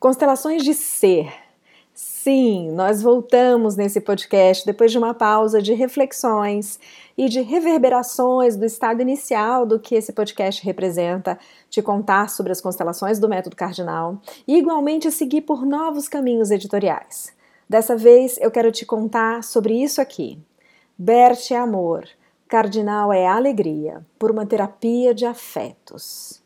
Constelações de ser. Sim, nós voltamos nesse podcast depois de uma pausa de reflexões e de reverberações do estado inicial do que esse podcast representa, te contar sobre as constelações do método cardinal e igualmente seguir por novos caminhos editoriais. Dessa vez eu quero te contar sobre isso aqui. Bert é amor, cardinal é alegria, por uma terapia de afetos.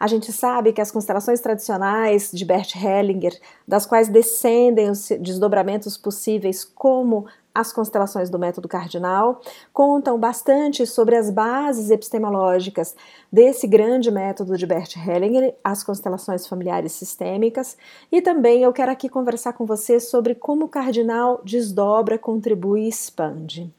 A gente sabe que as constelações tradicionais de Bert Hellinger, das quais descendem os desdobramentos possíveis, como as constelações do método cardinal, contam bastante sobre as bases epistemológicas desse grande método de Bert Hellinger, as constelações familiares sistêmicas, e também eu quero aqui conversar com você sobre como o cardinal desdobra, contribui e expande.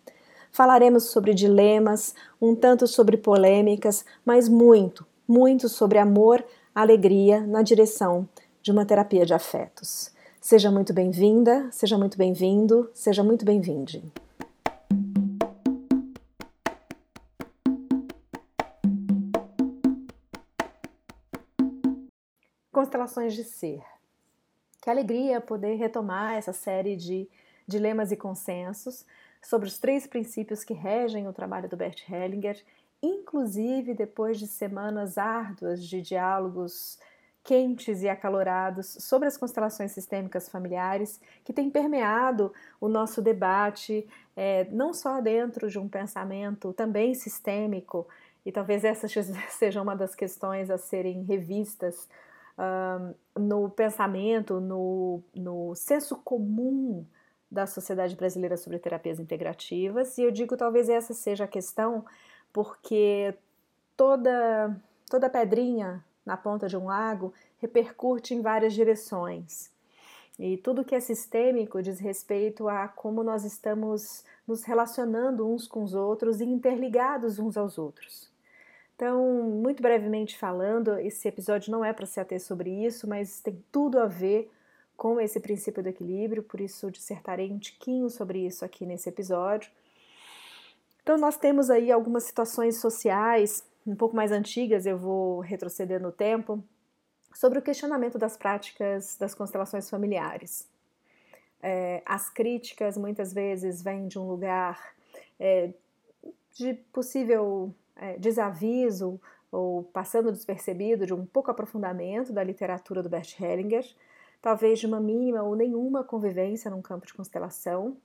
Falaremos sobre dilemas, um tanto sobre polêmicas, mas muito, muito sobre amor, alegria na direção de uma terapia de afetos. Seja muito bem-vinda, seja muito bem-vindo, seja muito bem-vinde. Constelações de ser. Que alegria poder retomar essa série de dilemas e consensos sobre os três princípios que regem o trabalho do Bert Hellinger inclusive depois de semanas árduas de diálogos quentes e acalorados sobre as constelações sistêmicas familiares que têm permeado o nosso debate, é, não só dentro de um pensamento também sistêmico, e talvez essa seja uma das questões a serem revistas no pensamento, no, no senso comum da sociedade brasileira sobre terapias integrativas, e eu digo talvez essa seja a questão porque toda, toda pedrinha na ponta de um lago repercute em várias direções. E tudo que é sistêmico diz respeito a como nós estamos nos relacionando uns com os outros e interligados uns aos outros. Então, muito brevemente falando, esse episódio não é para se ater sobre isso, mas tem tudo a ver com esse princípio do equilíbrio, por isso dissertarei um tiquinho sobre isso aqui nesse episódio. Então, nós temos aí algumas situações sociais um pouco mais antigas, eu vou retroceder no tempo, sobre o questionamento das práticas das constelações familiares. É, as críticas muitas vezes vêm de um lugar é, de possível é, desaviso ou passando despercebido de um pouco aprofundamento da literatura do Bert Hellinger, talvez de uma mínima ou nenhuma convivência num campo de constelação,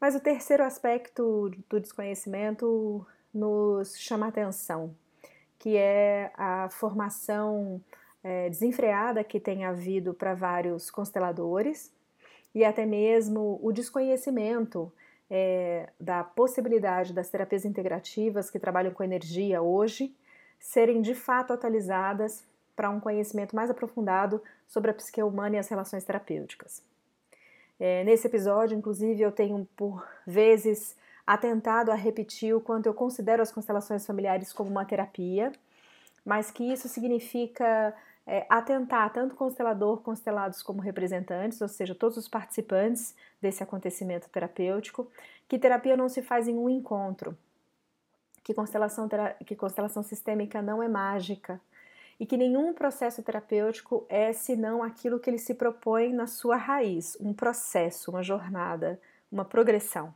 mas o terceiro aspecto do desconhecimento nos chama atenção, que é a formação é, desenfreada que tem havido para vários consteladores e até mesmo o desconhecimento é, da possibilidade das terapias integrativas que trabalham com energia hoje serem de fato atualizadas para um conhecimento mais aprofundado sobre a psique humana e as relações terapêuticas. É, nesse episódio, inclusive, eu tenho por vezes atentado a repetir o quanto eu considero as constelações familiares como uma terapia, mas que isso significa é, atentar tanto constelador, constelados como representantes, ou seja, todos os participantes desse acontecimento terapêutico, que terapia não se faz em um encontro, que constelação, que constelação sistêmica não é mágica, e que nenhum processo terapêutico é senão aquilo que ele se propõe na sua raiz, um processo, uma jornada, uma progressão.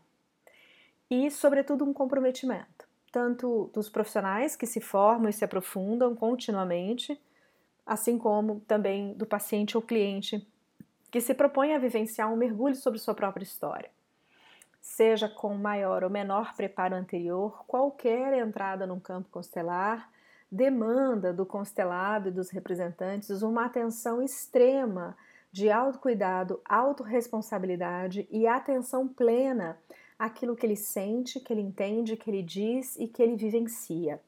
E, sobretudo, um comprometimento, tanto dos profissionais que se formam e se aprofundam continuamente, assim como também do paciente ou cliente que se propõe a vivenciar um mergulho sobre sua própria história. Seja com maior ou menor preparo anterior, qualquer entrada num campo constelar demanda do constelado e dos representantes uma atenção extrema de autocuidado, autorresponsabilidade e atenção plena àquilo que ele sente, que ele entende, que ele diz e que ele vivencia.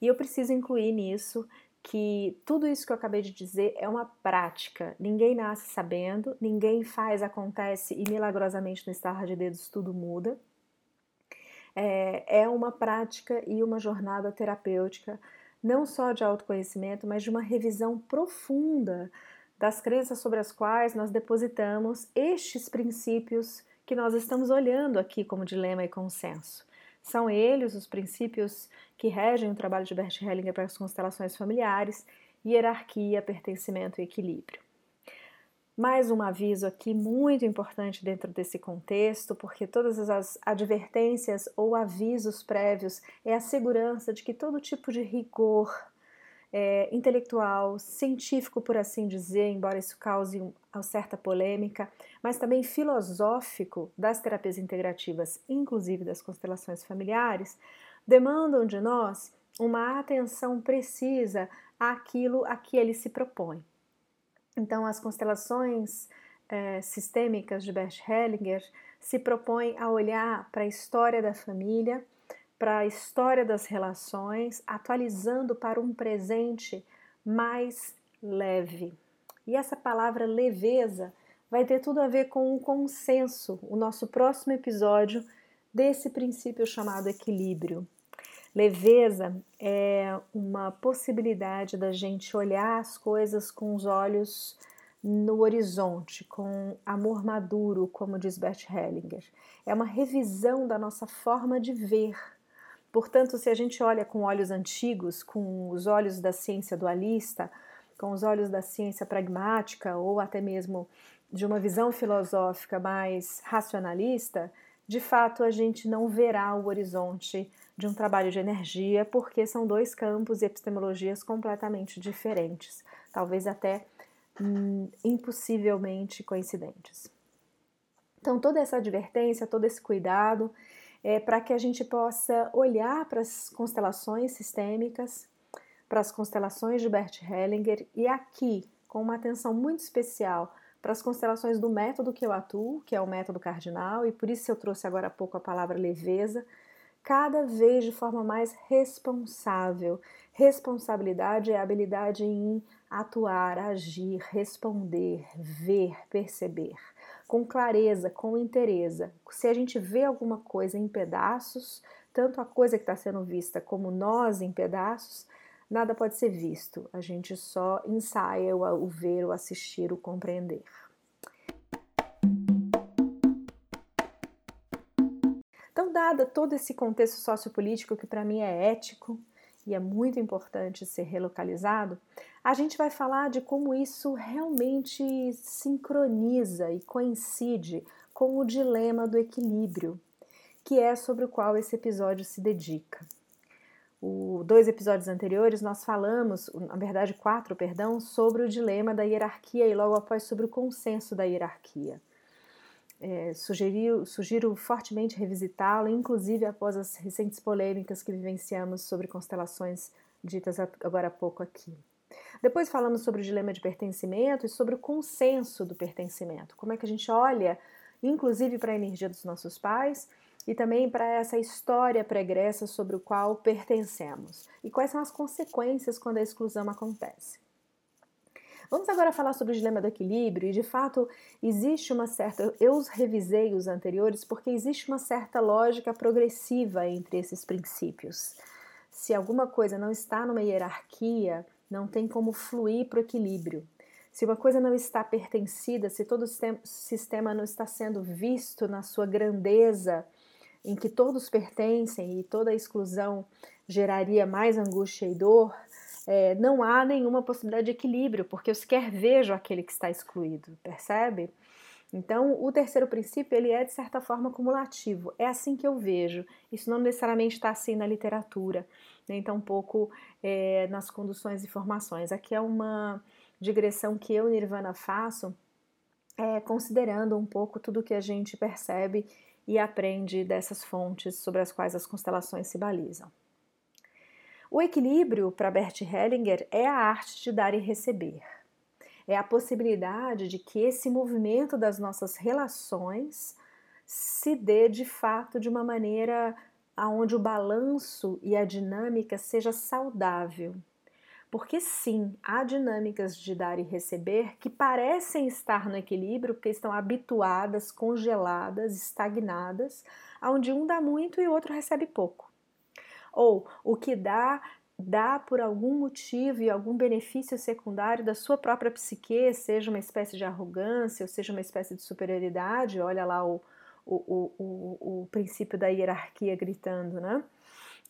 E eu preciso incluir nisso que tudo isso que eu acabei de dizer é uma prática. Ninguém nasce sabendo, ninguém faz, acontece e milagrosamente no estar de dedos tudo muda. É, é uma prática e uma jornada terapêutica não só de autoconhecimento, mas de uma revisão profunda das crenças sobre as quais nós depositamos estes princípios que nós estamos olhando aqui como dilema e consenso. São eles os princípios que regem o trabalho de Bert Hellinger para as constelações familiares, hierarquia, pertencimento e equilíbrio. Mais um aviso aqui muito importante dentro desse contexto, porque todas as advertências ou avisos prévios é a segurança de que todo tipo de rigor é, intelectual, científico, por assim dizer, embora isso cause uma certa polêmica, mas também filosófico das terapias integrativas, inclusive das constelações familiares, demandam de nós uma atenção precisa àquilo a que ele se propõe. Então, as constelações é, sistêmicas de Bert Hellinger se propõem a olhar para a história da família, para a história das relações, atualizando para um presente mais leve. E essa palavra leveza vai ter tudo a ver com o consenso, o nosso próximo episódio desse princípio chamado equilíbrio. Leveza é uma possibilidade da gente olhar as coisas com os olhos no horizonte, com amor maduro, como diz Bert Hellinger. É uma revisão da nossa forma de ver. Portanto, se a gente olha com olhos antigos, com os olhos da ciência dualista, com os olhos da ciência pragmática ou até mesmo de uma visão filosófica mais racionalista, de fato a gente não verá o horizonte de um trabalho de energia, porque são dois campos e epistemologias completamente diferentes, talvez até hum, impossivelmente coincidentes. Então, toda essa advertência, todo esse cuidado é para que a gente possa olhar para as constelações sistêmicas, para as constelações de Bert Hellinger e aqui, com uma atenção muito especial para as constelações do método que eu atuo, que é o método cardinal, e por isso eu trouxe agora há pouco a palavra leveza, cada vez de forma mais responsável. Responsabilidade é a habilidade em atuar, agir, responder, ver, perceber, com clareza, com interesse. Se a gente vê alguma coisa em pedaços, tanto a coisa que está sendo vista como nós em pedaços, nada pode ser visto. A gente só ensaia o ver, o assistir, o compreender. Então, dada todo esse contexto sociopolítico que para mim é ético e é muito importante ser relocalizado, a gente vai falar de como isso realmente sincroniza e coincide com o dilema do equilíbrio, que é sobre o qual esse episódio se dedica. O, dois episódios anteriores nós falamos, na verdade quatro, perdão, sobre o dilema da hierarquia e logo após sobre o consenso da hierarquia é, sugeriu, sugiro fortemente revisitá-lo, inclusive após as recentes polêmicas que vivenciamos sobre constelações ditas agora há pouco aqui. Depois falamos sobre o dilema de pertencimento e sobre o consenso do pertencimento. Como é que a gente olha, inclusive para a energia dos nossos pais e também para essa história pregressa sobre o qual pertencemos. E quais são as consequências quando a exclusão acontece. Vamos agora falar sobre o dilema do equilíbrio e, de fato, existe uma certa. Eu os revisei os anteriores porque existe uma certa lógica progressiva entre esses princípios. Se alguma coisa não está numa hierarquia, não tem como fluir para o equilíbrio. Se uma coisa não está pertencida, se todo o sistema não está sendo visto na sua grandeza, em que todos pertencem e toda exclusão geraria mais angústia e dor, é, não há nenhuma possibilidade de equilíbrio, porque eu sequer vejo aquele que está excluído, percebe? Então, o terceiro princípio ele é de certa forma cumulativo. É assim que eu vejo. Isso não necessariamente está assim na literatura, nem tampouco é, nas conduções e formações. Aqui é uma digressão que eu, Nirvana, faço, é, considerando um pouco tudo que a gente percebe e aprende dessas fontes sobre as quais as constelações se balizam. O equilíbrio, para Bert Hellinger, é a arte de dar e receber. É a possibilidade de que esse movimento das nossas relações se dê de fato de uma maneira aonde o balanço e a dinâmica seja saudável. Porque sim, há dinâmicas de dar e receber que parecem estar no equilíbrio porque estão habituadas, congeladas, estagnadas, onde um dá muito e o outro recebe pouco. Ou o que dá, dá por algum motivo e algum benefício secundário da sua própria psique, seja uma espécie de arrogância, ou seja uma espécie de superioridade, olha lá o, o, o, o, princípio da hierarquia gritando, né?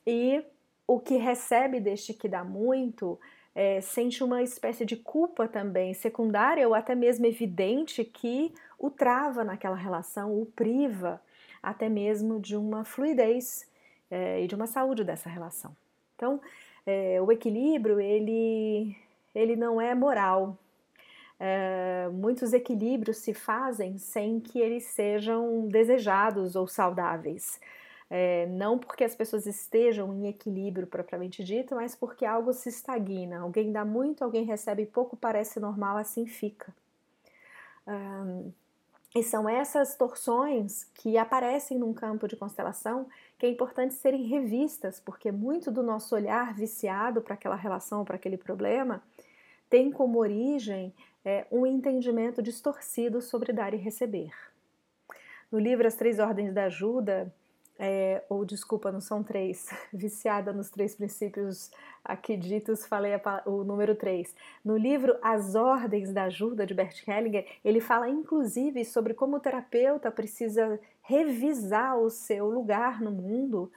E o que recebe deste que dá muito é, sente uma espécie de culpa também, secundária ou até mesmo evidente, que o trava naquela relação, o priva até mesmo de uma fluidez é, e de uma saúde dessa relação. Então, é, o equilíbrio ele, ele não é moral. É, muitos equilíbrios se fazem sem que eles sejam desejados ou saudáveis. É, não porque as pessoas estejam em equilíbrio propriamente dito, mas porque algo se estagna. Alguém dá muito, alguém recebe pouco, parece normal, assim fica. E são essas torções que aparecem num campo de constelação que é importante serem revistas, porque muito do nosso olhar viciado para aquela relação, para aquele problema, tem como origem é, um entendimento distorcido sobre dar e receber. No livro As Três Ordens da Ajuda, é, ou desculpa, não são três, viciada nos três princípios aqui ditos, falei a, o número três. No livro As Ordens da Ajuda, de Bert Hellinger, ele fala inclusive sobre como o terapeuta precisa revisar o seu lugar no mundo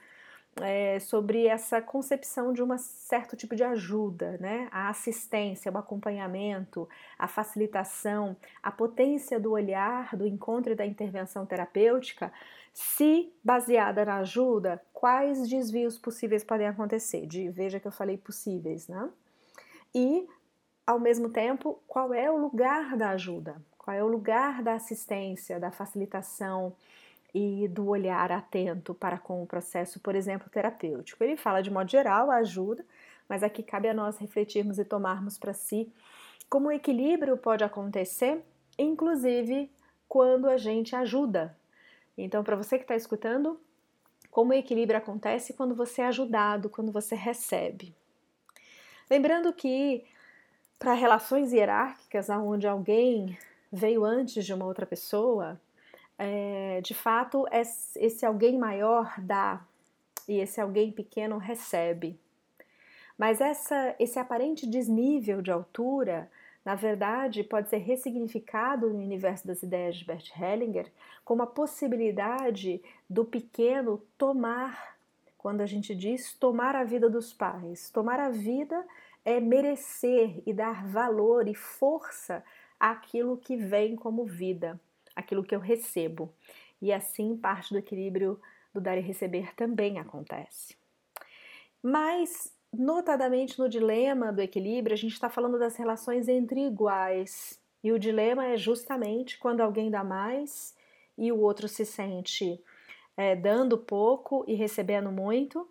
é, sobre essa concepção de um certo tipo de ajuda, né? A assistência, o acompanhamento, a facilitação, a potência do olhar, do encontro e da intervenção terapêutica, se baseada na ajuda, quais desvios possíveis podem acontecer? De, veja que eu falei possíveis, né? E, ao mesmo tempo, qual é o lugar da ajuda? Qual é o lugar da assistência, da facilitação? E do olhar atento para com o processo, por exemplo, terapêutico. Ele fala de modo geral ajuda, mas aqui cabe a nós refletirmos e tomarmos para si como o equilíbrio pode acontecer, inclusive quando a gente ajuda. Então, para você que está escutando, como o equilíbrio acontece quando você é ajudado, quando você recebe. Lembrando que para relações hierárquicas, onde alguém veio antes de uma outra pessoa, é, de fato, esse alguém maior dá e esse alguém pequeno recebe. Mas essa, esse aparente desnível de altura, na verdade, pode ser ressignificado no universo das ideias de Bert Hellinger como a possibilidade do pequeno tomar, quando a gente diz tomar a vida dos pais. Tomar a vida é merecer e dar valor e força àquilo que vem como vida aquilo que eu recebo. E assim, parte do equilíbrio do dar e receber também acontece. Mas, notadamente no dilema do equilíbrio, a gente está falando das relações entre iguais. E o dilema é justamente quando alguém dá mais e o outro se sente é, dando pouco e recebendo muito,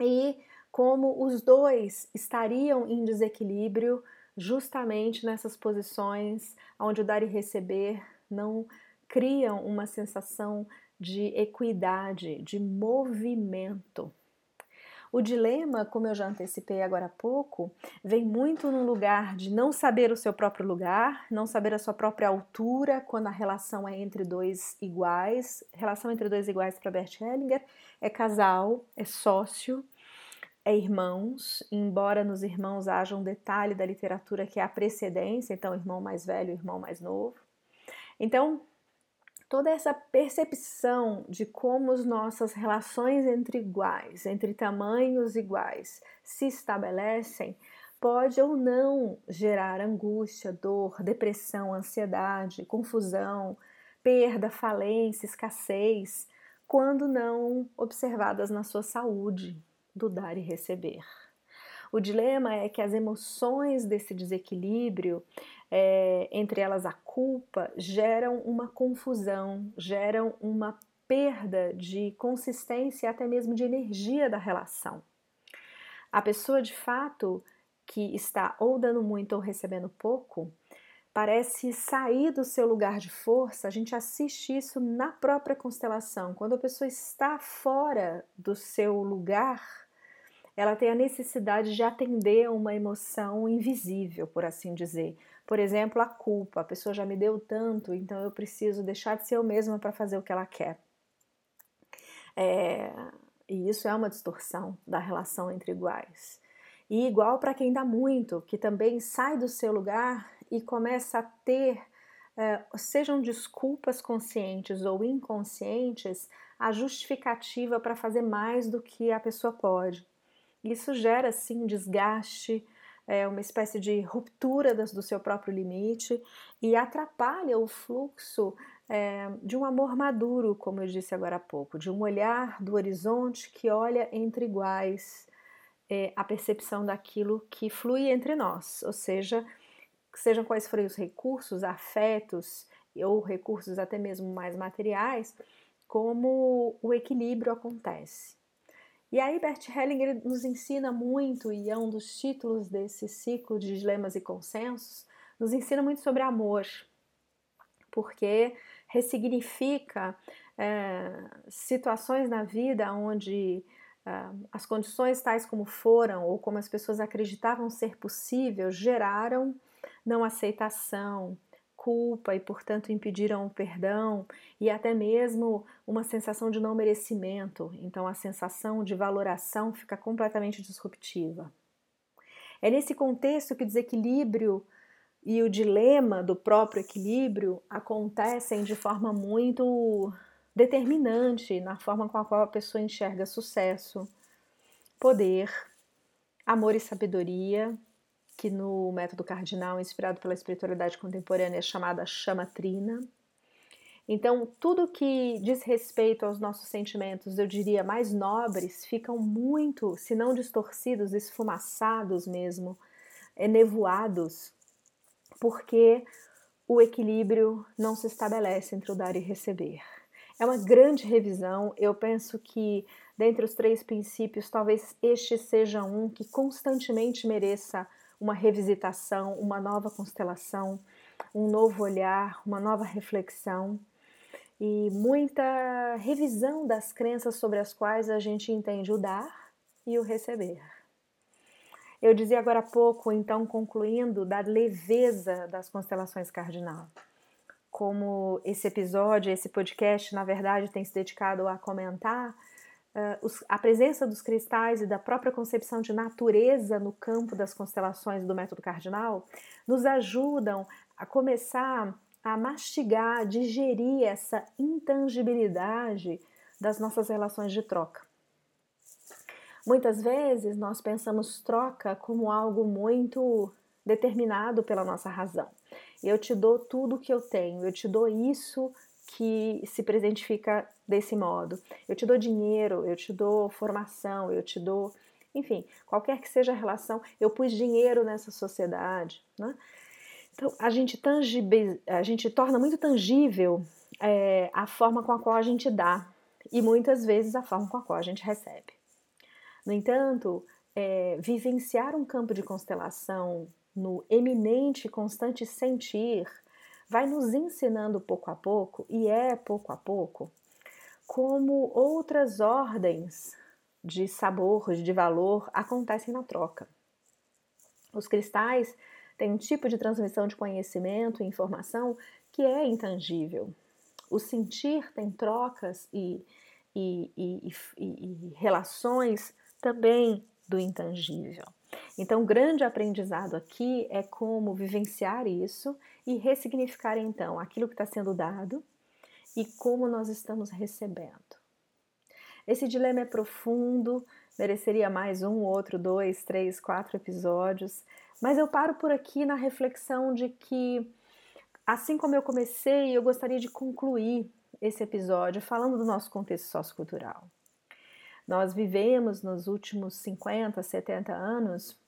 e como os dois estariam em desequilíbrio justamente nessas posições onde o dar e receber não criam uma sensação de equidade, de movimento. O dilema, como eu já antecipei agora há pouco, vem muito no lugar de não saber o seu próprio lugar, não saber a sua própria altura quando a relação é entre dois iguais. Relação entre dois iguais para Bert Hellinger é casal, é sócio, é irmãos, embora nos irmãos haja um detalhe da literatura que é a precedência, então irmão mais velho, irmão mais novo. Então, toda essa percepção de como as nossas relações entre iguais, entre tamanhos iguais, se estabelecem, pode ou não gerar angústia, dor, depressão, ansiedade, confusão, perda, falência, escassez, quando não observadas na sua saúde do dar e receber. O dilema é que as emoções desse desequilíbrio é, entre elas a culpa, geram uma confusão, geram uma perda de consistência e até mesmo de energia da relação. A pessoa de fato que está ou dando muito ou recebendo pouco, parece sair do seu lugar de força. A gente assiste isso na própria constelação. Quando a pessoa está fora do seu lugar, ela tem a necessidade de atender a uma emoção invisível, por assim dizer. Por exemplo, a culpa. A pessoa já me deu tanto, então eu preciso deixar de ser eu mesma para fazer o que ela quer. É, e isso é uma distorção da relação entre iguais. E igual para quem dá muito, que também sai do seu lugar e começa a ter, é, sejam desculpas conscientes ou inconscientes, a justificativa para fazer mais do que a pessoa pode. Isso gera sim desgaste, é uma espécie de ruptura do seu próprio limite e atrapalha o fluxo é, de um amor maduro, como eu disse agora há pouco, de um olhar do horizonte que olha entre iguais é, a percepção daquilo que flui entre nós, ou seja, sejam quais forem os recursos, afetos ou recursos até mesmo mais materiais, como o equilíbrio acontece. E aí Bert Hellinger nos ensina muito, e é um dos títulos desse ciclo de dilemas e consensos, nos ensina muito sobre amor, porque ressignifica é, situações na vida onde é, as condições tais como foram ou como as pessoas acreditavam ser possível geraram não aceitação, culpa e, portanto, impediram o perdão e até mesmo uma sensação de não merecimento. Então, a sensação de valoração fica completamente disruptiva. É nesse contexto que o desequilíbrio e o dilema do próprio equilíbrio acontecem de forma muito determinante na forma com a qual a pessoa enxerga sucesso, poder, amor e sabedoria, que no método cardinal, inspirado pela espiritualidade contemporânea, é chamada chama trina. Então, tudo que diz respeito aos nossos sentimentos, eu diria mais nobres, ficam muito, se não distorcidos, esfumaçados mesmo, enevoados, porque o equilíbrio não se estabelece entre o dar e receber. É uma grande revisão. Eu penso que, dentre os três princípios, talvez este seja um que constantemente mereça uma revisitação, uma nova constelação, um novo olhar, uma nova reflexão e muita revisão das crenças sobre as quais a gente entende o dar e o receber. Eu dizia agora há pouco, então, concluindo, da leveza das constelações cardinal. Como esse episódio, esse podcast, na verdade, tem se dedicado a comentar uh, os, a presença dos cristais e da própria concepção de natureza no campo das constelações do método cardinal nos ajudam a começar a mastigar, digerir essa intangibilidade das nossas relações de troca. Muitas vezes nós pensamos troca como algo muito determinado pela nossa razão. Eu te dou tudo o que eu tenho, eu te dou isso que se presentifica desse modo. Eu te dou dinheiro, eu te dou formação, eu te dou, enfim, qualquer que seja a relação, eu pus dinheiro nessa sociedade, né? Então a gente tangibil, a gente torna muito tangível é, a forma com a qual a gente dá e muitas vezes a forma com a qual a gente recebe. No entanto, é, vivenciar um campo de constelação no eminente, constante sentir vai nos ensinando pouco a pouco, e é pouco a pouco, como outras ordens de sabor, de valor acontecem na troca. Os cristais têm um tipo de transmissão de conhecimento e informação que é intangível. O sentir tem trocas e, e, e, e relações também do intangível. Então, o grande aprendizado aqui é como vivenciar isso e ressignificar então aquilo que está sendo dado e como nós estamos recebendo. Esse dilema é profundo, mereceria mais um, outro, dois, três, quatro episódios, mas eu paro por aqui na reflexão de que, assim como eu comecei, eu gostaria de concluir esse episódio falando do nosso contexto sociocultural. Nós vivemos nos últimos 50, 70 anos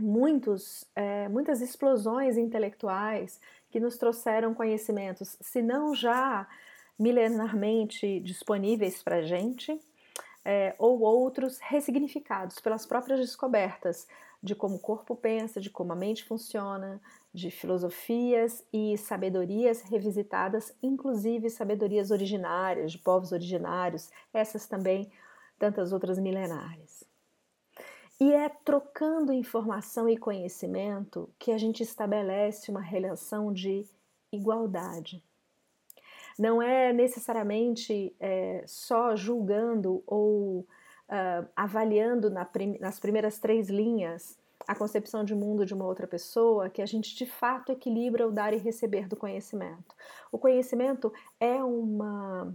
muitos, é, muitas explosões intelectuais que nos trouxeram conhecimentos, se não já milenarmente disponíveis para a gente, é, ou outros ressignificados pelas próprias descobertas de como o corpo pensa, de como a mente funciona, de filosofias e sabedorias revisitadas, inclusive sabedorias originárias, de povos originários, essas também tantas outras milenares. E é trocando informação e conhecimento que a gente estabelece uma relação de igualdade. Não é necessariamente é, só julgando ou uh, avaliando na prim nas primeiras três linhas a concepção de mundo de uma outra pessoa que a gente de fato equilibra o dar e receber do conhecimento. O conhecimento é uma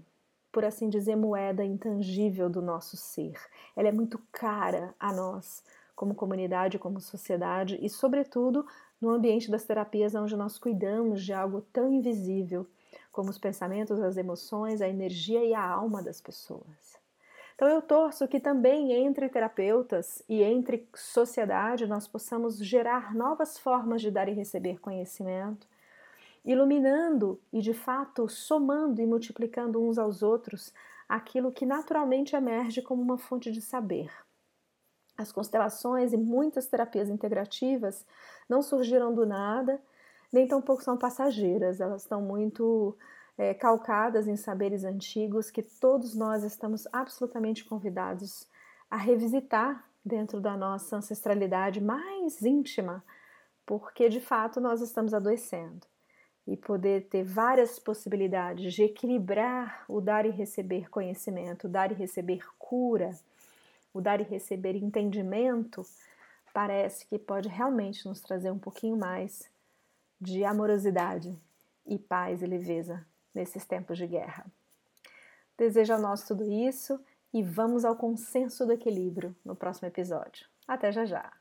por assim dizer, moeda intangível do nosso ser. Ela é muito cara a nós como comunidade, como sociedade e, sobretudo, no ambiente das terapias onde nós cuidamos de algo tão invisível como os pensamentos, as emoções, a energia e a alma das pessoas. Então eu torço que também entre terapeutas e entre sociedade nós possamos gerar novas formas de dar e receber conhecimento, iluminando e de fato somando e multiplicando uns aos outros aquilo que naturalmente emerge como uma fonte de saber. As constelações e muitas terapias integrativas não surgiram do nada, nem tampouco são passageiras, elas estão muito é, calcadas em saberes antigos que todos nós estamos absolutamente convidados a revisitar dentro da nossa ancestralidade mais íntima, porque de fato nós estamos adoecendo. E poder ter várias possibilidades de equilibrar o dar e receber conhecimento, o dar e receber cura, o dar e receber entendimento, parece que pode realmente nos trazer um pouquinho mais de amorosidade e paz e leveza nesses tempos de guerra. Desejo a nós tudo isso e vamos ao consenso do equilíbrio no próximo episódio. Até já já!